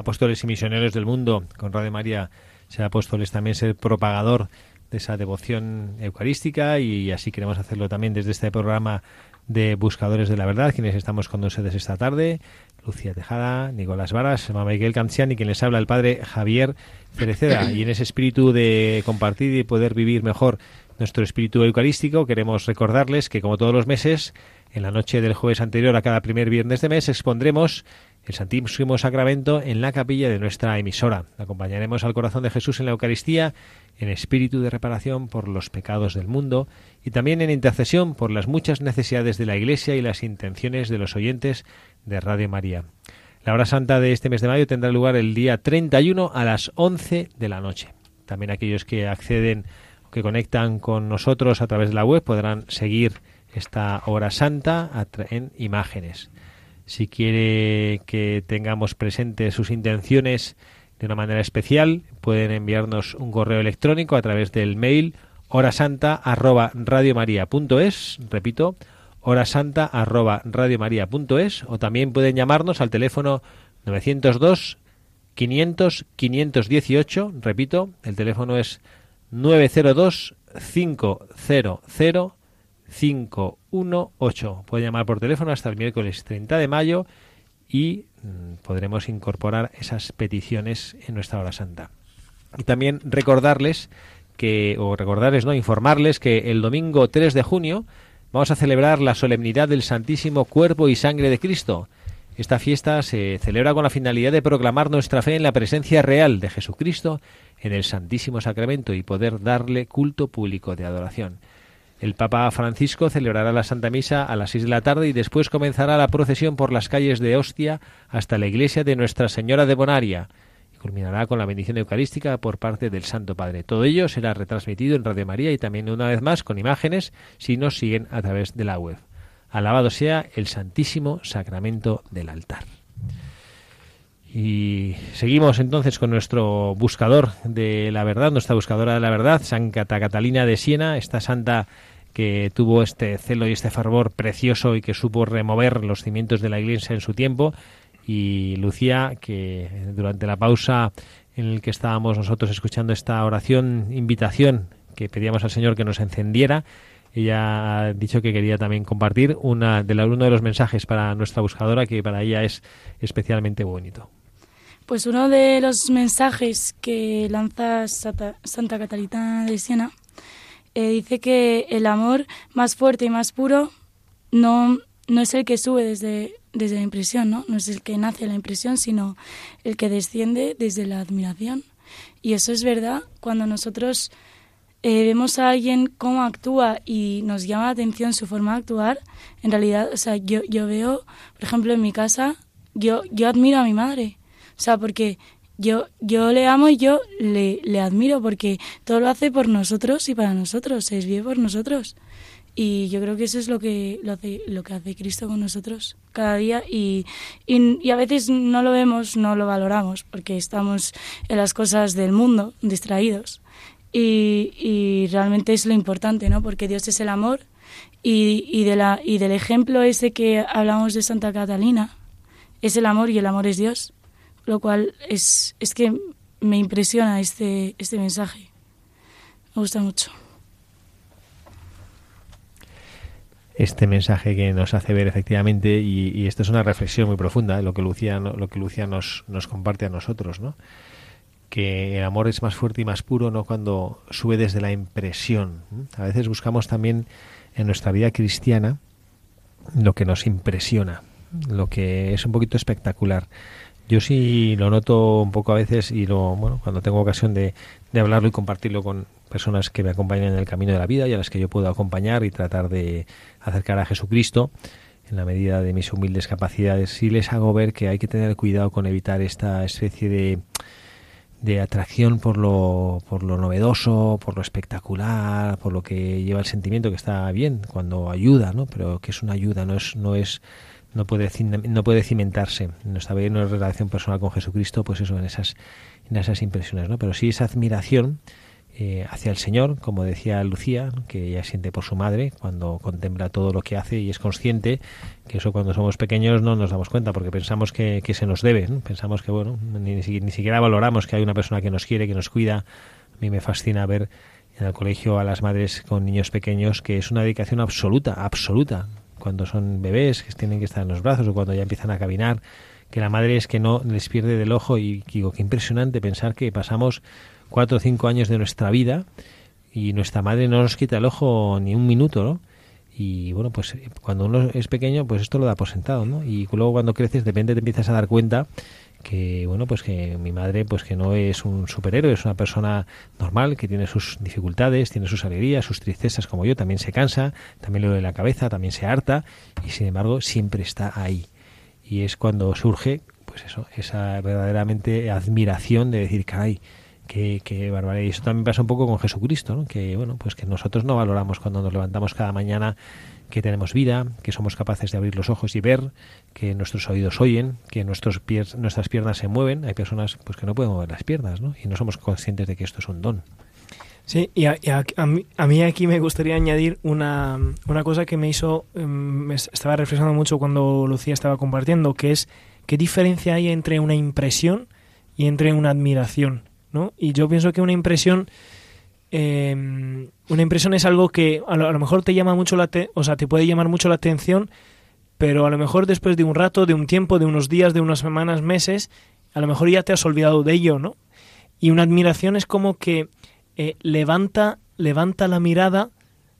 Apóstoles y misioneros del mundo, con Radio María, ser apóstoles también ser propagador de esa devoción eucarística y así queremos hacerlo también desde este programa de Buscadores de la Verdad, quienes estamos con ustedes esta tarde, Lucía Tejada, Nicolás Varas, Miguel Canciani, quien les habla el padre Javier Cereceda. Y en ese espíritu de compartir y poder vivir mejor nuestro espíritu eucarístico, queremos recordarles que como todos los meses, en la noche del jueves anterior a cada primer viernes de mes expondremos el Santísimo Sacramento en la capilla de nuestra emisora. Acompañaremos al corazón de Jesús en la Eucaristía en espíritu de reparación por los pecados del mundo y también en intercesión por las muchas necesidades de la Iglesia y las intenciones de los oyentes de Radio María. La hora santa de este mes de mayo tendrá lugar el día 31 a las 11 de la noche. También aquellos que acceden que conectan con nosotros a través de la web podrán seguir esta hora santa en imágenes. Si quiere que tengamos presentes sus intenciones de una manera especial, pueden enviarnos un correo electrónico a través del mail horasanta@radiomaria.es, repito, horasanta@radiomaria.es o también pueden llamarnos al teléfono 902 500 518, repito, el teléfono es 902 500 518. Pueden llamar por teléfono hasta el miércoles 30 de mayo y mm, podremos incorporar esas peticiones en nuestra hora santa. Y también recordarles que, o recordarles, no, informarles que el domingo 3 de junio vamos a celebrar la solemnidad del Santísimo Cuerpo y Sangre de Cristo. Esta fiesta se celebra con la finalidad de proclamar nuestra fe en la presencia real de Jesucristo en el Santísimo Sacramento y poder darle culto público de adoración. El Papa Francisco celebrará la Santa Misa a las seis de la tarde y después comenzará la procesión por las calles de Ostia hasta la iglesia de Nuestra Señora de Bonaria y culminará con la bendición eucarística por parte del Santo Padre. Todo ello será retransmitido en Radio María y también una vez más con imágenes si nos siguen a través de la web. Alabado sea el Santísimo Sacramento del altar. Y seguimos entonces con nuestro buscador de la verdad, nuestra buscadora de la verdad, Santa Catalina de Siena, esta santa que tuvo este celo y este fervor precioso y que supo remover los cimientos de la iglesia en su tiempo. Y Lucía, que durante la pausa en el que estábamos nosotros escuchando esta oración, invitación que pedíamos al Señor que nos encendiera, ella ha dicho que quería también compartir una de uno de los mensajes para nuestra buscadora que para ella es especialmente bonito. Pues uno de los mensajes que lanza Santa, Santa Catalina de Siena eh, dice que el amor más fuerte y más puro no, no es el que sube desde, desde la impresión, ¿no? no es el que nace la impresión, sino el que desciende desde la admiración. Y eso es verdad cuando nosotros eh, vemos a alguien cómo actúa y nos llama la atención su forma de actuar. En realidad, o sea, yo, yo veo, por ejemplo, en mi casa, yo, yo admiro a mi madre o sea, porque yo, yo le amo y yo le, le admiro porque todo lo hace por nosotros y para nosotros, se vive por nosotros. Y yo creo que eso es lo que, lo, hace, lo que hace Cristo con nosotros cada día y, y, a veces no lo vemos, no lo valoramos porque estamos en las cosas del mundo distraídos. Y, y realmente es lo importante, ¿no? Porque Dios es el amor y, y, de la, y del ejemplo ese que hablamos de Santa Catalina, es el amor y el amor es Dios lo cual es, es que me impresiona este, este mensaje. Me gusta mucho. Este mensaje que nos hace ver efectivamente, y, esto es una reflexión muy profunda, ¿eh? lo que Lucía, lo que Lucía nos, nos comparte a nosotros, ¿no? que el amor es más fuerte y más puro no cuando sube desde la impresión. A veces buscamos también en nuestra vida cristiana lo que nos impresiona, lo que es un poquito espectacular. Yo sí lo noto un poco a veces y lo, bueno, cuando tengo ocasión de, de hablarlo y compartirlo con personas que me acompañan en el camino de la vida y a las que yo puedo acompañar y tratar de acercar a Jesucristo en la medida de mis humildes capacidades, sí les hago ver que hay que tener cuidado con evitar esta especie de, de atracción por lo, por lo novedoso, por lo espectacular, por lo que lleva el sentimiento que está bien cuando ayuda, ¿no? Pero que es una ayuda, no es, no es no puede, no puede cimentarse en nuestra vida relación personal con Jesucristo, pues eso, en esas, en esas impresiones, ¿no? Pero sí esa admiración eh, hacia el Señor, como decía Lucía, que ella siente por su madre cuando contempla todo lo que hace y es consciente que eso cuando somos pequeños no nos damos cuenta porque pensamos que, que se nos debe, pensamos que, bueno, ni, ni, siquiera valoramos que hay una persona que nos quiere, que nos cuida. A mí me fascina ver en el colegio a las madres con niños pequeños que es una dedicación absoluta, absoluta cuando son bebés, que tienen que estar en los brazos o cuando ya empiezan a caminar, que la madre es que no les pierde del ojo y digo, qué impresionante pensar que pasamos cuatro o cinco años de nuestra vida y nuestra madre no nos quita el ojo ni un minuto, ¿no? Y bueno, pues eh, cuando uno es pequeño, pues esto lo da por sentado, ¿no? Y luego cuando creces, de repente te empiezas a dar cuenta que bueno pues que mi madre pues que no es un superhéroe es una persona normal que tiene sus dificultades tiene sus alegrías sus tristezas como yo también se cansa también le duele la cabeza también se harta y sin embargo siempre está ahí y es cuando surge pues eso esa verdaderamente admiración de decir caray qué, qué barbaridad y eso también pasa un poco con Jesucristo ¿no? que bueno pues que nosotros no valoramos cuando nos levantamos cada mañana que tenemos vida, que somos capaces de abrir los ojos y ver, que nuestros oídos oyen, que nuestros pies, nuestras piernas se mueven. Hay personas pues que no pueden mover las piernas, ¿no? Y no somos conscientes de que esto es un don. Sí, y a, a- mí, a aquí me gustaría añadir una, una cosa que me hizo, em, me es- estaba reflexionando mucho cuando Lucía estaba compartiendo, que es qué diferencia hay entre una impresión y entre una admiración, ¿no? Y yo pienso que una impresión, em, una impresión es algo que a lo, a lo mejor te llama mucho la, o sea, te puede llamar mucho la atención, pero a lo mejor después de un rato, de un tiempo, de unos días, de unas semanas, meses, a lo mejor ya te has olvidado de ello, ¿no? Y una admiración es como que eh, levanta, levanta la mirada,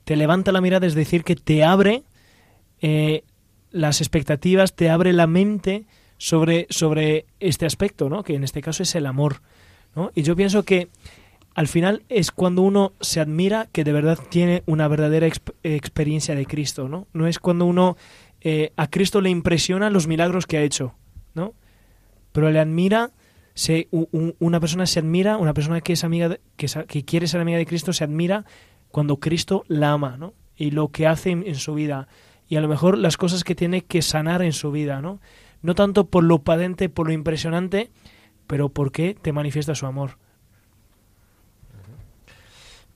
te levanta la mirada, es decir, que te abre eh, las expectativas, te abre la mente sobre, sobre este aspecto, ¿no? Que en este caso es el amor, ¿no? Y yo pienso que al final es cuando uno se admira que de verdad tiene una verdadera exp- experiencia de Cristo, ¿no? No es cuando uno eh, a Cristo le impresiona los milagros que ha hecho, ¿no? Pero le admira, se, una persona se admira, una persona que es amiga, que, que quiere ser amiga de Cristo se admira cuando Cristo la ama, ¿no? Y lo que hace en, en su vida y a lo mejor las cosas que tiene que sanar en su vida, ¿no? No tanto por lo padente, por lo impresionante, pero porque te manifiesta su amor.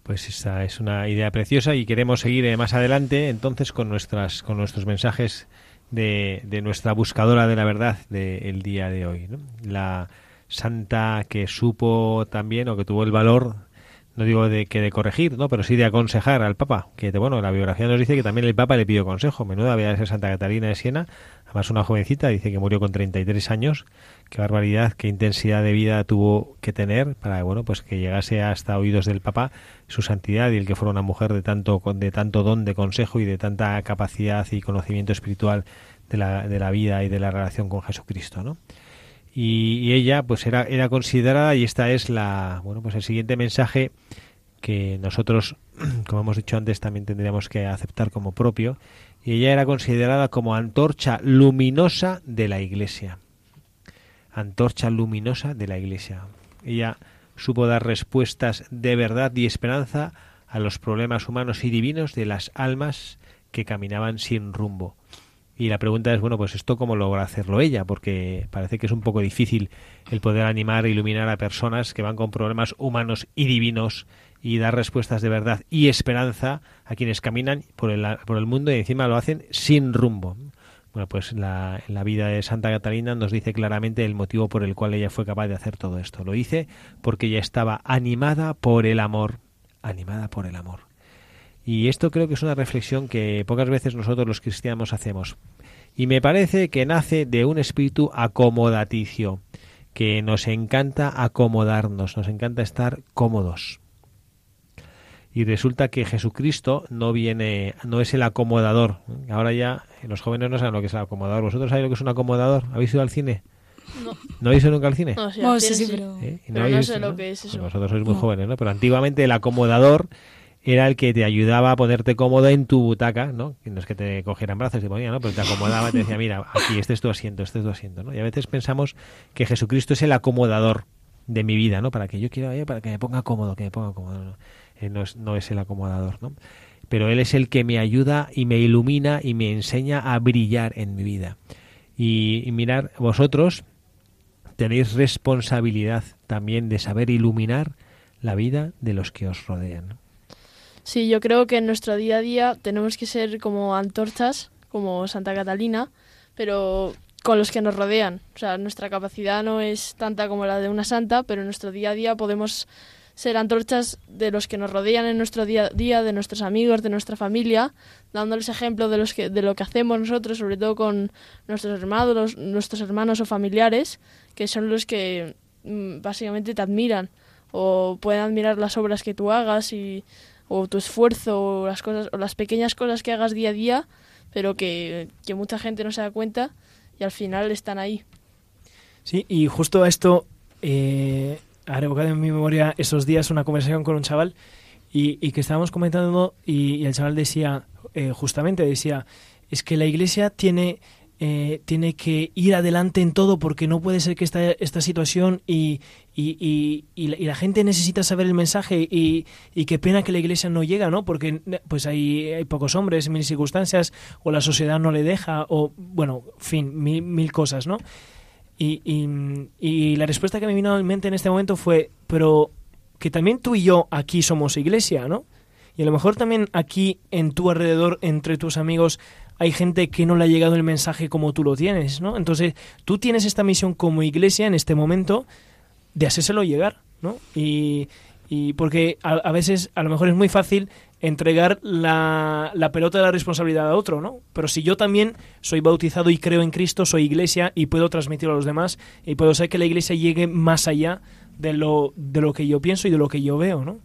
Pues esa es una idea preciosa y queremos seguir eh, más adelante entonces con nuestras con nuestros mensajes de, de nuestra buscadora de la verdad del día de hoy. ¿no? La santa que supo también o que tuvo el valor no digo de que de corregir, ¿no? pero sí de aconsejar al Papa, que bueno, la biografía nos dice que también el Papa le pidió consejo, menuda había esa Santa Catalina de Siena, además una jovencita, dice que murió con 33 años, qué barbaridad, qué intensidad de vida tuvo que tener para bueno, pues que llegase hasta oídos del Papa su santidad y el que fuera una mujer de tanto de tanto don de consejo y de tanta capacidad y conocimiento espiritual de la, de la vida y de la relación con Jesucristo, ¿no? y, y ella pues era, era considerada y esta es la bueno pues el siguiente mensaje que nosotros como hemos dicho antes también tendríamos que aceptar como propio y ella era considerada como antorcha luminosa de la iglesia antorcha luminosa de la iglesia. Ella supo dar respuestas de verdad y esperanza a los problemas humanos y divinos de las almas que caminaban sin rumbo. Y la pregunta es, bueno, pues esto cómo logra hacerlo ella, porque parece que es un poco difícil el poder animar e iluminar a personas que van con problemas humanos y divinos y dar respuestas de verdad y esperanza a quienes caminan por el, por el mundo y encima lo hacen sin rumbo. Bueno, pues la, vida de Santa Catalina nos dice claramente el motivo por el cual ella fue capaz de hacer todo esto. Lo dice porque ella estaba animada por el amor, animada por el amor. Y esto creo que es una reflexión que pocas veces nosotros los cristianos hacemos. Y me parece que nace de un espíritu acomodaticio, que nos encanta acomodarnos, nos encanta estar cómodos. Y resulta que Jesucristo no viene, no es el acomodador. Ahora ya los jóvenes no saben lo que es el acomodador. ¿Vosotros sabéis lo que es un acomodador? ¿Habéis ido al cine? No. ¿No habéis ido nunca al cine? No, sí, pero... ¿Eh? Y Pero no visto, sé lo que es Pues eso. vosotros sois muy No. jóvenes, ¿no? Pero antiguamente el acomodador era el que te ayudaba a ponerte cómodo en tu butaca, ¿no? Que no es que te cogieran brazos y te ponían, ¿no? Pero te acomodaba y te decía, mira, aquí este es tu asiento, este es tu asiento, ¿no? Y a veces pensamos que Jesucristo es el acomodador de mi vida, ¿no? Para que yo quiera, eh, para que me ponga cómodo, que me ponga cómodo. No, Él no, es, no es el acomodador, ¿no? Pero Él es el que me ayuda y me ilumina y me enseña a brillar en mi vida. Y, y mirar, vosotros tenéis responsabilidad también de saber iluminar la vida de los que os rodean. Sí, yo creo que en nuestro día a día tenemos que ser como antorchas, como Santa Catalina, pero con los que nos rodean. O sea, nuestra capacidad no es tanta como la de una santa, pero en nuestro día a día podemos ser antorchas de los que nos rodean en nuestro día a día, de nuestros amigos, de nuestra familia, dándoles ejemplo de, los que, de lo que hacemos nosotros, sobre todo con nuestros hermanos, nuestros hermanos o familiares, que son los que mm, básicamente te admiran o pueden admirar las obras que tú hagas y o tu esfuerzo o las cosas o las pequeñas cosas que hagas día a día, pero que, que mucha gente no se da cuenta y al final están ahí. Sí, y justo a esto eh, ha revocado en mi memoria esos días una conversación con un chaval y, que estábamos comentando y, el chaval decía, eh, justamente decía, es que la iglesia tiene eh, tiene que ir adelante en todo porque no puede ser que esta, esta situación y, y, y, y la, y la gente necesita saber el mensaje y qué pena que la iglesia no llega, ¿no? Porque pues hay, hay pocos hombres, mil circunstancias, o la sociedad no le deja, o bueno, fin, mil, mil cosas, ¿no? Y, y, la respuesta que me vino a mi mente en este momento fue, pero que también tú y yo aquí somos iglesia, ¿no? Y a lo mejor también aquí en tu alrededor, entre tus amigos, hay gente que no le ha llegado el mensaje como tú lo tienes, ¿no? Entonces, tú tienes esta misión como iglesia en este momento de hacérselo llegar, ¿no? Y, y porque a, veces, a lo mejor es muy fácil entregar la, la, pelota de la responsabilidad a otro, ¿no? Pero si yo también soy bautizado y creo en Cristo, soy iglesia y puedo transmitirlo a los demás y puedo hacer que la iglesia llegue más allá de lo, de lo que yo pienso y de lo que yo veo, ¿no?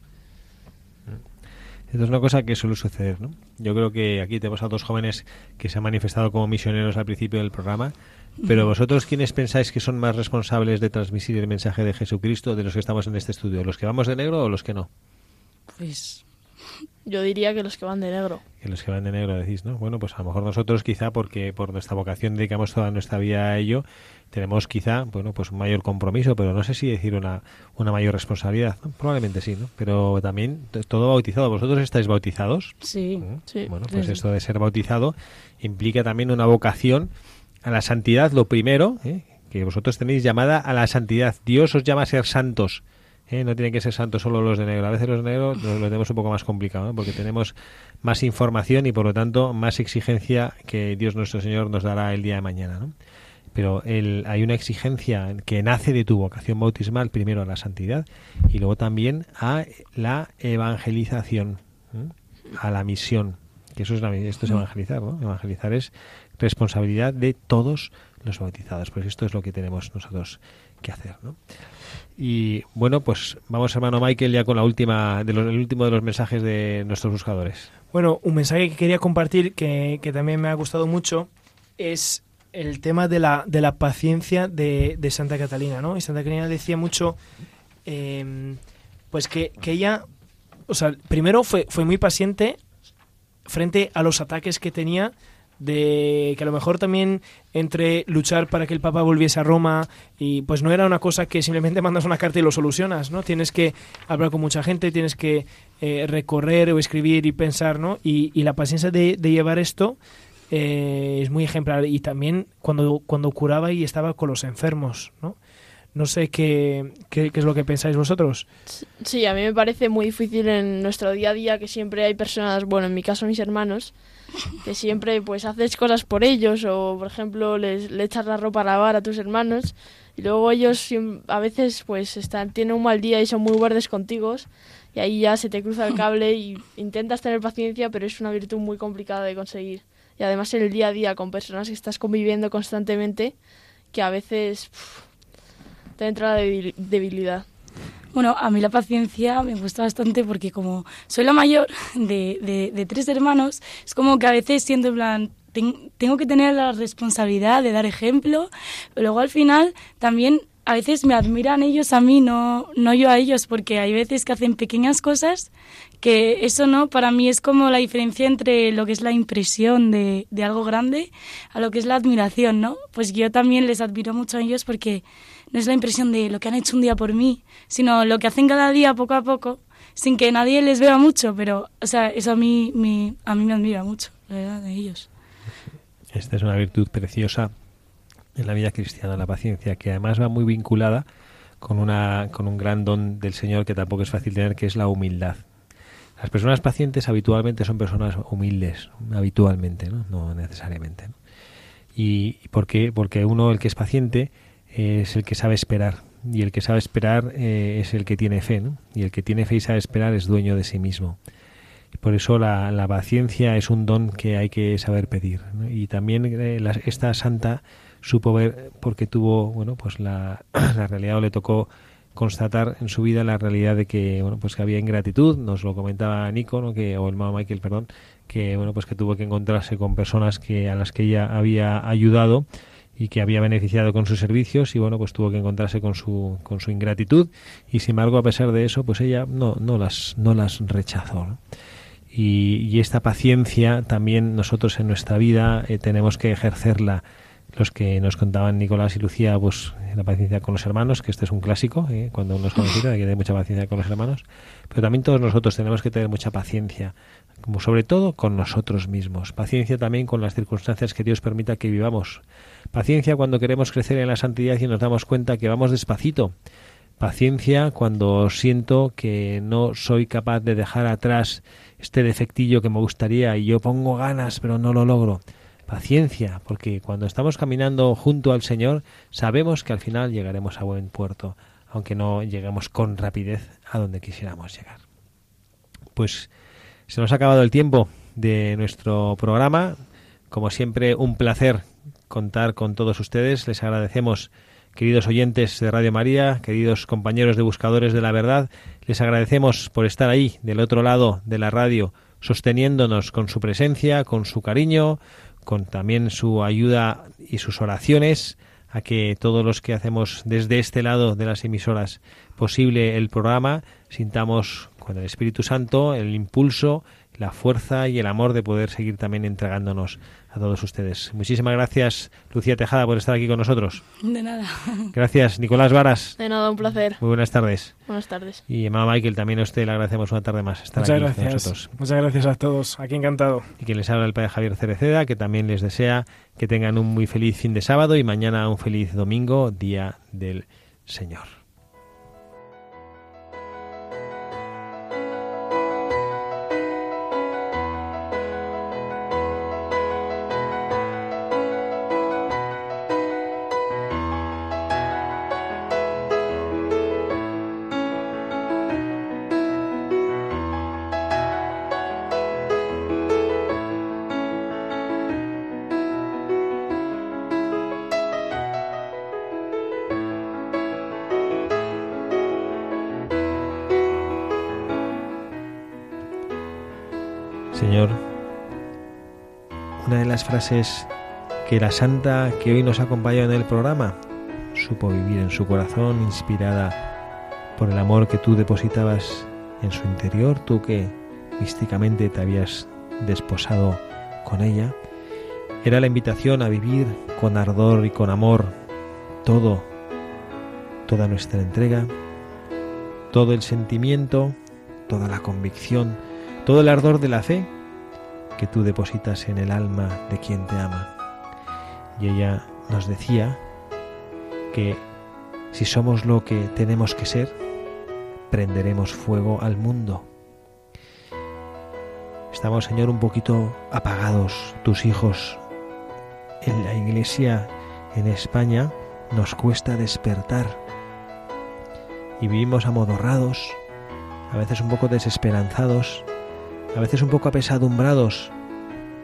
Esto es una cosa que suele suceder, ¿no? Yo creo que aquí tenemos a dos jóvenes que se han manifestado como misioneros al principio del programa, pero vosotros, ¿quiénes pensáis que son más responsables de transmitir el mensaje de Jesucristo de los que estamos en este estudio? ¿Los que vamos de negro o los que no? Pues yo diría que los que van de negro. Que los que van de negro decís, ¿no? Bueno, pues a lo mejor nosotros quizá porque por nuestra vocación dedicamos toda nuestra vida a ello, tenemos quizá, bueno, pues un mayor compromiso, pero no sé si decir una, una mayor responsabilidad. ¿no? Probablemente sí, ¿no? Pero también todo bautizado. ¿Vosotros estáis bautizados? Sí. ¿Mm? sí. Bueno, pues sí. esto de ser bautizado implica también una vocación a la santidad, lo primero, ¿eh? que vosotros tenéis llamada a la santidad. Dios os llama a ser santos. ¿Eh? No tienen que ser santos solo los de negro. A veces los de negro lo, lo tenemos un poco más complicado, ¿no? porque tenemos más información y por lo tanto más exigencia que Dios nuestro Señor nos dará el día de mañana. ¿no? Pero el, hay una exigencia que nace de tu vocación bautismal, primero a la santidad y luego también a la evangelización, ¿eh? a la misión. Que eso es la, esto es evangelizar, ¿no? Evangelizar es responsabilidad de todos los bautizados. Pues esto es lo que tenemos nosotros que hacer, ¿no? Y bueno, pues vamos, hermano Michael, ya con la última, de los, el último de los mensajes de nuestros buscadores. Bueno, un mensaje que quería compartir que, que también me ha gustado mucho es el tema de la, de la paciencia de, de Santa Catalina, ¿no? Y Santa Catalina decía mucho, eh, pues que, que ella, o sea, primero fue, fue muy paciente frente a los ataques que tenía de que a lo mejor también entre luchar para que el Papa volviese a Roma y pues no era una cosa que simplemente mandas una carta y lo solucionas, ¿no? Tienes que hablar con mucha gente, tienes que eh, recorrer o escribir y pensar, ¿no? Y, la paciencia de, de llevar esto eh, es muy ejemplar y también cuando, cuando curaba y estaba con los enfermos, ¿no? No sé qué, qué, qué, es lo que pensáis vosotros. Sí, a mí me parece muy difícil en nuestro día a día que siempre hay personas, bueno, en mi caso mis hermanos, que siempre pues haces cosas por ellos o, por ejemplo, les, le echas la ropa a lavar a tus hermanos y luego ellos a veces pues están, tienen un mal día y son muy guardes contigo y ahí ya se te cruza el cable y intentas tener paciencia, pero es una virtud muy complicada de conseguir. Y además en el día a día con personas que estás conviviendo constantemente, que a veces... Te entra la debilidad. Bueno, a mí la paciencia me gusta bastante porque como soy la mayor de, de, tres hermanos, es como que a veces siento en plan, ten, tengo que tener la responsabilidad de dar ejemplo, pero luego al final también a veces me admiran ellos a mí, no, no yo a ellos, porque hay veces que hacen pequeñas cosas que eso no, para mí es como la diferencia entre lo que es la impresión de, de algo grande a lo que es la admiración, ¿no? Pues yo también les admiro mucho a ellos porque no es la impresión de lo que han hecho un día por mí, sino lo que hacen cada día poco a poco, sin que nadie les vea mucho, pero, o sea, eso a mí, me, a mí me admira mucho, la verdad, de ellos. Esta es una virtud preciosa en la vida cristiana, la paciencia, que además va muy vinculada con, una, con un gran don del Señor que tampoco es fácil tener, que es la humildad. Las personas pacientes habitualmente son personas humildes, habitualmente, no, necesariamente. ¿Y por qué? Porque uno, el que es paciente, es el que sabe esperar y el que sabe esperar eh, es el que tiene fe ¿no? y el que tiene fe y sabe esperar es dueño de sí mismo por eso la, paciencia es un don que hay que saber pedir y también eh, esta santa supo ver porque tuvo bueno pues la, la realidad o le tocó constatar en su vida la realidad de que bueno pues que había ingratitud nos lo comentaba Nico ¿no? que o el mamá Michael perdón que bueno pues que tuvo que encontrarse con personas que a las que ella había ayudado y que había beneficiado con sus servicios y bueno pues tuvo que encontrarse con su con su ingratitud y sin embargo a pesar de eso pues ella no no las no las rechazó y, y, esta paciencia también nosotros en nuestra vida eh, tenemos que ejercerla los que nos contaban Nicolás y Lucía pues la paciencia con los hermanos que este es un clásico eh, cuando uno es conocido hay que tener mucha paciencia con los hermanos pero también todos nosotros tenemos que tener mucha paciencia como sobre todo con nosotros mismos paciencia también con las circunstancias que Dios permita que vivamos Paciencia cuando queremos crecer en la santidad y nos damos cuenta que vamos despacito. Paciencia cuando siento que no soy capaz de dejar atrás este defectillo que me gustaría y yo pongo ganas pero no lo logro. Paciencia, porque cuando estamos caminando junto al Señor sabemos que al final llegaremos a buen puerto, aunque no lleguemos con rapidez a donde quisiéramos llegar. Pues se nos ha acabado el tiempo de nuestro programa. Como siempre, un placer contar con todos ustedes. Les agradecemos, queridos oyentes de Radio María, queridos compañeros de Buscadores de la Verdad, les agradecemos por estar ahí, del otro lado de la radio, sosteniéndonos con su presencia, con su cariño, con también su ayuda y sus oraciones a que todos los que hacemos desde este lado de las emisoras posible el programa sintamos con el Espíritu Santo el impulso, la fuerza y el amor de poder seguir también entregándonos a todos ustedes. Muchísimas gracias, Lucía Tejada, por estar aquí con nosotros. De nada. Gracias, Nicolás Varas. De nada, un placer. Muy buenas tardes. Buenas tardes. Y mamá Michael, también a usted le agradecemos una tarde más estar Muchas aquí gracias. con nosotros. Muchas gracias a todos. Aquí encantado. Y quien les habla el padre Javier Cereceda, que también les desea que tengan un muy feliz fin de sábado y mañana un feliz domingo, Día del Señor. Señor, una de las frases que la santa que hoy nos acompaña en el programa supo vivir en su corazón, inspirada por el amor que tú depositabas en su interior, tú que místicamente te habías desposado con ella, era la invitación a vivir con ardor y con amor todo, toda nuestra entrega, todo el sentimiento, toda la convicción, todo el ardor de la fe que tú depositas en el alma de quien te ama. Y ella nos decía que si somos lo que tenemos que ser, prenderemos fuego al mundo. Estamos, Señor, un poquito apagados, tus hijos. En la iglesia en España nos cuesta despertar y vivimos amodorrados, a veces un poco desesperanzados, a veces un poco apesadumbrados,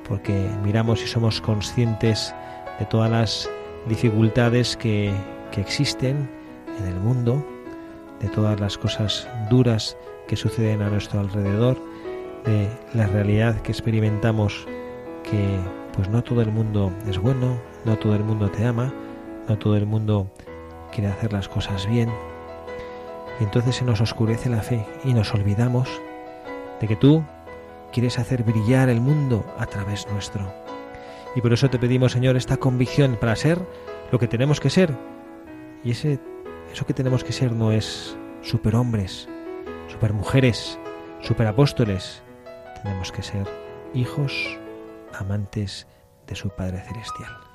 porque miramos y somos conscientes de todas las dificultades que, que existen en el mundo, de todas las cosas duras que suceden a nuestro alrededor, de la realidad que experimentamos que pues no todo el mundo es bueno, no todo el mundo te ama, no todo el mundo quiere hacer las cosas bien. Y entonces se nos oscurece la fe y nos olvidamos de que tú quieres hacer brillar el mundo a través nuestro. Y por eso te pedimos, Señor, esta convicción para ser lo que tenemos que ser. Y ese, eso que tenemos que ser no es superhombres, supermujeres, superapóstoles. Tenemos que ser hijos amantes de su Padre Celestial.